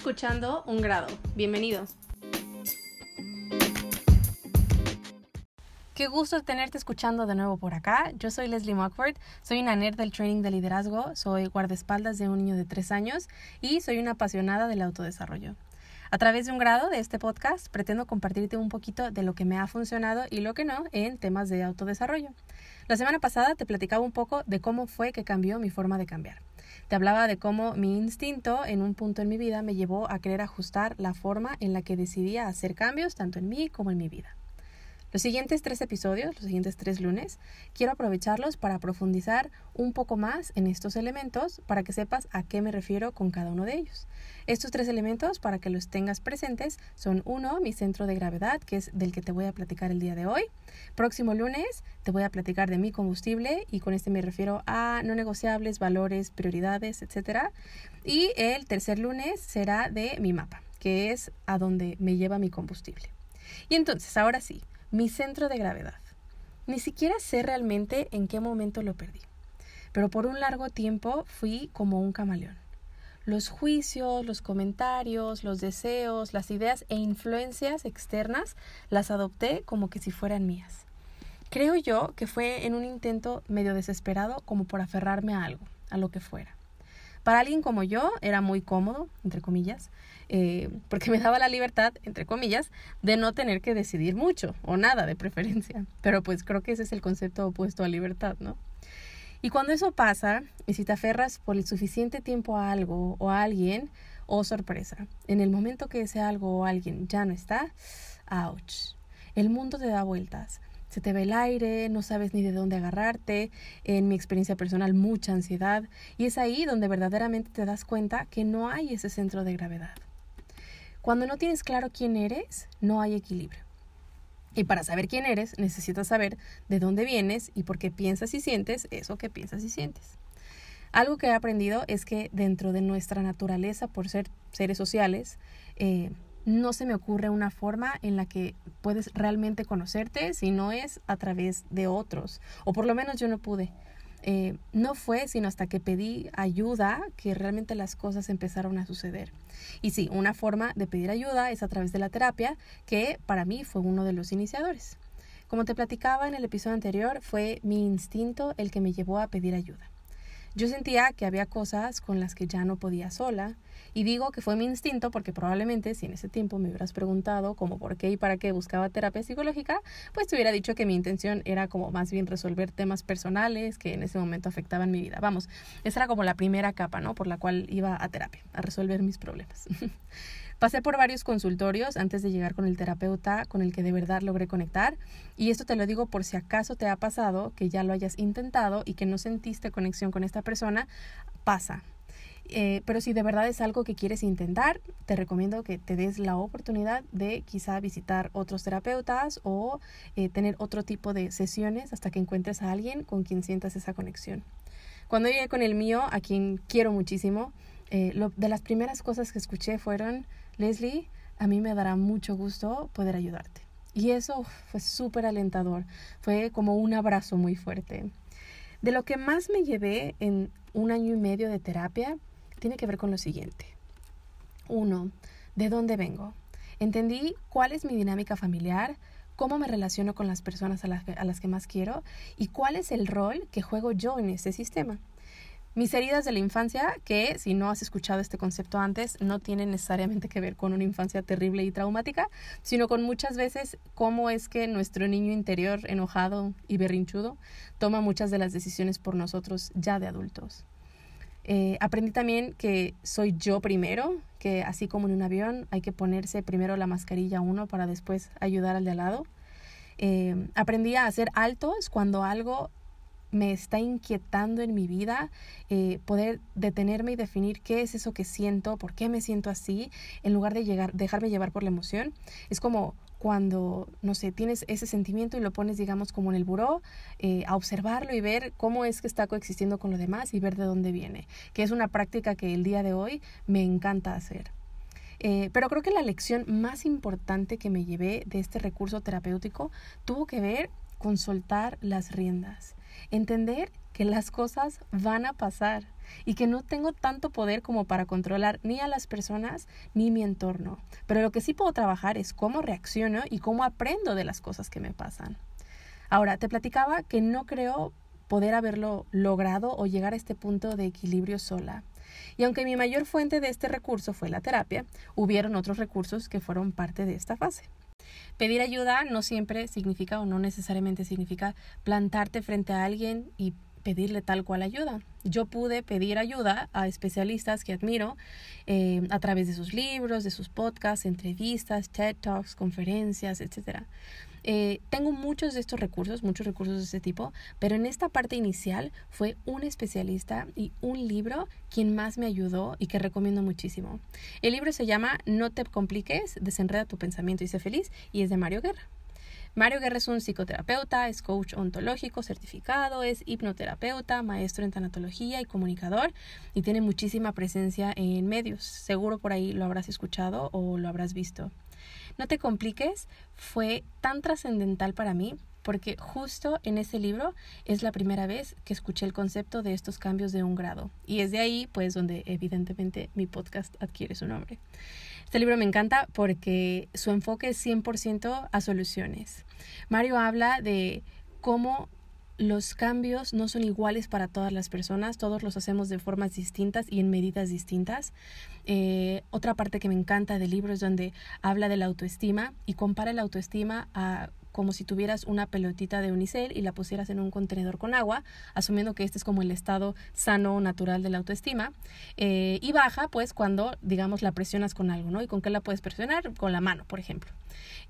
escuchando Un Grado. Bienvenido. Qué gusto tenerte escuchando de nuevo por acá. Yo soy Leslie Mockford, soy una nerd del training de liderazgo, soy guardaespaldas de un niño de tres años y soy una apasionada del autodesarrollo. A través de un grado de este podcast pretendo compartirte un poquito de lo que me ha funcionado y lo que no en temas de autodesarrollo. La semana pasada te platicaba un poco de cómo fue que cambió mi forma de cambiar. Te hablaba de cómo mi instinto en un punto en mi vida me llevó a querer ajustar la forma en la que decidía hacer cambios tanto en mí como en mi vida. Los siguientes tres episodios, los siguientes tres lunes, quiero aprovecharlos para profundizar un poco más en estos elementos para que sepas a qué me refiero con cada uno de ellos. Estos tres elementos, para que los tengas presentes, son uno, mi centro de gravedad, que es del que te voy a platicar el día de hoy. Próximo lunes te voy a platicar de mi combustible y con este me refiero a no negociables, valores, prioridades, etc. Y el tercer lunes será de mi mapa, que es a donde me lleva mi combustible. Y entonces, ahora sí, mi centro de gravedad. Ni siquiera sé realmente en qué momento lo perdí, pero por un largo tiempo fui como un camaleón. Los juicios, los comentarios, los deseos, las ideas e influencias externas las adopté como que si fueran mías. Creo yo que fue en un intento medio desesperado como por aferrarme a algo, a lo que fuera. Para alguien como yo era muy cómodo, entre comillas, eh, porque me daba la libertad, entre comillas, de no tener que decidir mucho o nada de preferencia. Pero pues creo que ese es el concepto opuesto a libertad, ¿no? Y cuando eso pasa, y si te aferras por el suficiente tiempo a algo o a alguien, oh sorpresa, en el momento que ese algo o alguien ya no está, ouch, el mundo te da vueltas se te ve el aire, no sabes ni de dónde agarrarte, en mi experiencia personal mucha ansiedad, y es ahí donde verdaderamente te das cuenta que no hay ese centro de gravedad. Cuando no tienes claro quién eres, no hay equilibrio. Y para saber quién eres, necesitas saber de dónde vienes y por qué piensas y sientes eso que piensas y sientes. Algo que he aprendido es que dentro de nuestra naturaleza, por ser seres sociales, eh, no se me ocurre una forma en la que puedes realmente conocerte si no es a través de otros. O por lo menos yo no pude. Eh, no fue sino hasta que pedí ayuda que realmente las cosas empezaron a suceder. Y sí, una forma de pedir ayuda es a través de la terapia, que para mí fue uno de los iniciadores. Como te platicaba en el episodio anterior, fue mi instinto el que me llevó a pedir ayuda. Yo sentía que había cosas con las que ya no podía sola, y digo que fue mi instinto porque probablemente si en ese tiempo me hubieras preguntado como por qué y para qué buscaba terapia psicológica, pues te hubiera dicho que mi intención era como más bien resolver temas personales que en ese momento afectaban mi vida. Vamos, esa era como la primera capa, ¿no? Por la cual iba a terapia, a resolver mis problemas. Pasé por varios consultorios antes de llegar con el terapeuta con el que de verdad logré conectar. Y esto te lo digo por si acaso te ha pasado que ya lo hayas intentado y que no sentiste conexión con esta persona. Pasa. Eh, pero si de verdad es algo que quieres intentar, te recomiendo que te des la oportunidad de quizá visitar otros terapeutas o eh, tener otro tipo de sesiones hasta que encuentres a alguien con quien sientas esa conexión. Cuando llegué con el mío, a quien quiero muchísimo, eh, lo, de las primeras cosas que escuché fueron Leslie, a mí me dará mucho gusto poder ayudarte. Y eso fue súper alentador, fue como un abrazo muy fuerte. De lo que más me llevé en un año y medio de terapia tiene que ver con lo siguiente. Uno, ¿de dónde vengo? Entendí cuál es mi dinámica familiar, cómo me relaciono con las personas a las, a las que más quiero y cuál es el rol que juego yo en ese sistema. Mis heridas de la infancia, que si no has escuchado este concepto antes, no tienen necesariamente que ver con una infancia terrible y traumática, sino con muchas veces cómo es que nuestro niño interior enojado y berrinchudo toma muchas de las decisiones por nosotros ya de adultos. Eh, aprendí también que soy yo primero, que así como en un avión hay que ponerse primero la mascarilla uno para después ayudar al de al lado. Eh, aprendí a hacer altos cuando algo me está inquietando en mi vida, eh, poder detenerme y definir qué es eso que siento, por qué me siento así, en lugar de llegar, dejarme llevar por la emoción. Es como cuando, no sé, tienes ese sentimiento y lo pones, digamos, como en el buró, eh, a observarlo y ver cómo es que está coexistiendo con lo demás y ver de dónde viene, que es una práctica que el día de hoy me encanta hacer. Eh, pero creo que la lección más importante que me llevé de este recurso terapéutico tuvo que ver con soltar las riendas entender que las cosas van a pasar, y que no tengo tanto poder como para controlar ni a las personas ni mi entorno. Pero lo que sí puedo trabajar es cómo reacciono y cómo aprendo de las cosas que me pasan. Ahora, te platicaba que no creo poder haberlo logrado o llegar a este punto de equilibrio sola. Y aunque mi mayor fuente de este recurso fue la terapia, hubieron otros recursos que fueron parte de esta fase. Pedir ayuda no siempre significa o no necesariamente significa plantarte frente a alguien y pedirle tal cual ayuda. Yo pude pedir ayuda a especialistas que admiro eh, a través de sus libros, de sus podcasts, entrevistas, TED Talks, conferencias, etc. Eh, tengo muchos de estos recursos, muchos recursos de este tipo, pero en esta parte inicial fue un especialista y un libro quien más me ayudó y que recomiendo muchísimo. El libro se llama No te compliques, desenreda tu pensamiento y sé feliz y es de Mario Guerra. Mario Guerra es un psicoterapeuta, es coach ontológico certificado, es hipnoterapeuta, maestro en tanatología y comunicador y tiene muchísima presencia en medios. Seguro por ahí lo habrás escuchado o lo habrás visto. No te compliques fue tan trascendental para mí porque justo en ese libro es la primera vez que escuché el concepto de estos cambios de un grado y es de ahí pues donde evidentemente mi podcast adquiere su nombre. Este libro me encanta porque su enfoque es 100% a soluciones. Mario habla de cómo los cambios no son iguales para todas las personas, todos los hacemos de formas distintas y en medidas distintas. Eh, otra parte que me encanta del libro es donde habla de la autoestima y compara la autoestima a como si tuvieras una pelotita de unicel y la pusieras en un contenedor con agua, asumiendo que este es como el estado sano, natural de la autoestima, eh, y baja pues cuando, digamos, la presionas con algo, ¿no? ¿Y con qué la puedes presionar? Con la mano, por ejemplo.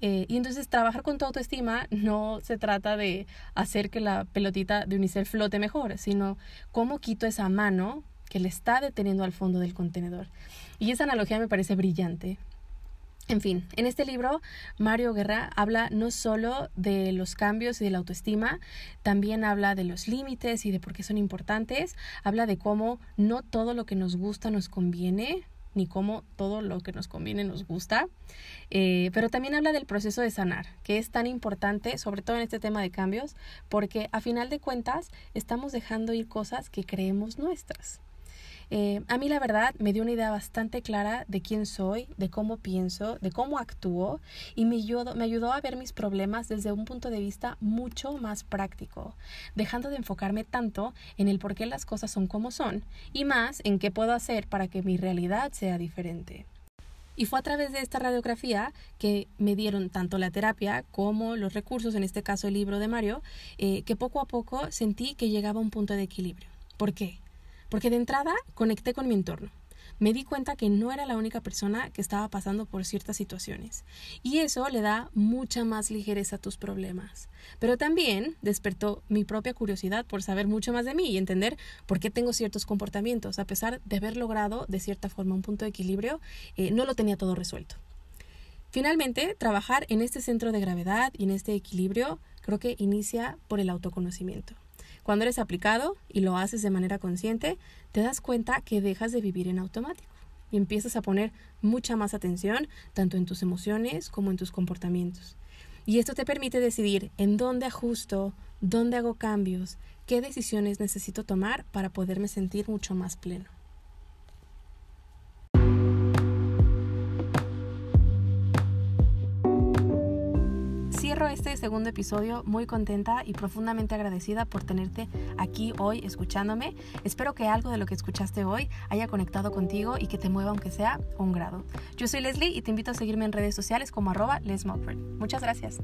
Eh, y entonces trabajar con tu autoestima no se trata de hacer que la pelotita de unicel flote mejor, sino cómo quito esa mano que le está deteniendo al fondo del contenedor. Y esa analogía me parece brillante, en fin, en este libro Mario Guerra habla no solo de los cambios y de la autoestima, también habla de los límites y de por qué son importantes, habla de cómo no todo lo que nos gusta nos conviene, ni cómo todo lo que nos conviene nos gusta, eh, pero también habla del proceso de sanar, que es tan importante, sobre todo en este tema de cambios, porque a final de cuentas estamos dejando ir cosas que creemos nuestras. Eh, a mí la verdad me dio una idea bastante clara de quién soy, de cómo pienso, de cómo actúo y me ayudó, a ver mis problemas desde un punto de vista mucho más práctico, dejando de enfocarme tanto en el por qué las cosas son como son y más en qué puedo hacer para que mi realidad sea diferente. Y fue a través de esta radiografía que me dieron tanto la terapia como los recursos, en este caso el libro de Mario, eh, que poco a poco sentí que llegaba a un punto de equilibrio. ¿Por qué? Porque de entrada conecté con mi entorno. Me di cuenta que no era la única persona que estaba pasando por ciertas situaciones. Y eso le da mucha más ligereza a tus problemas. Pero también despertó mi propia curiosidad por saber mucho más de mí y entender por qué tengo ciertos comportamientos. A pesar de haber logrado de cierta forma un punto de equilibrio, eh, no lo tenía todo resuelto. Finalmente, trabajar en este centro de gravedad y en este equilibrio creo que inicia por el autoconocimiento. Cuando eres aplicado y lo haces de manera consciente, te das cuenta que dejas de vivir en automático y empiezas a poner mucha más atención tanto en tus emociones como en tus comportamientos. Y esto te permite decidir en dónde ajusto, dónde hago cambios, qué decisiones necesito tomar para poderme sentir mucho más pleno. Este segundo episodio muy contenta y profundamente agradecida por tenerte aquí hoy escuchándome. Espero que algo de lo que escuchaste hoy haya conectado contigo y que te mueva aunque sea un grado. Yo soy Leslie y te invito a seguirme en redes sociales como arroba Muchas gracias.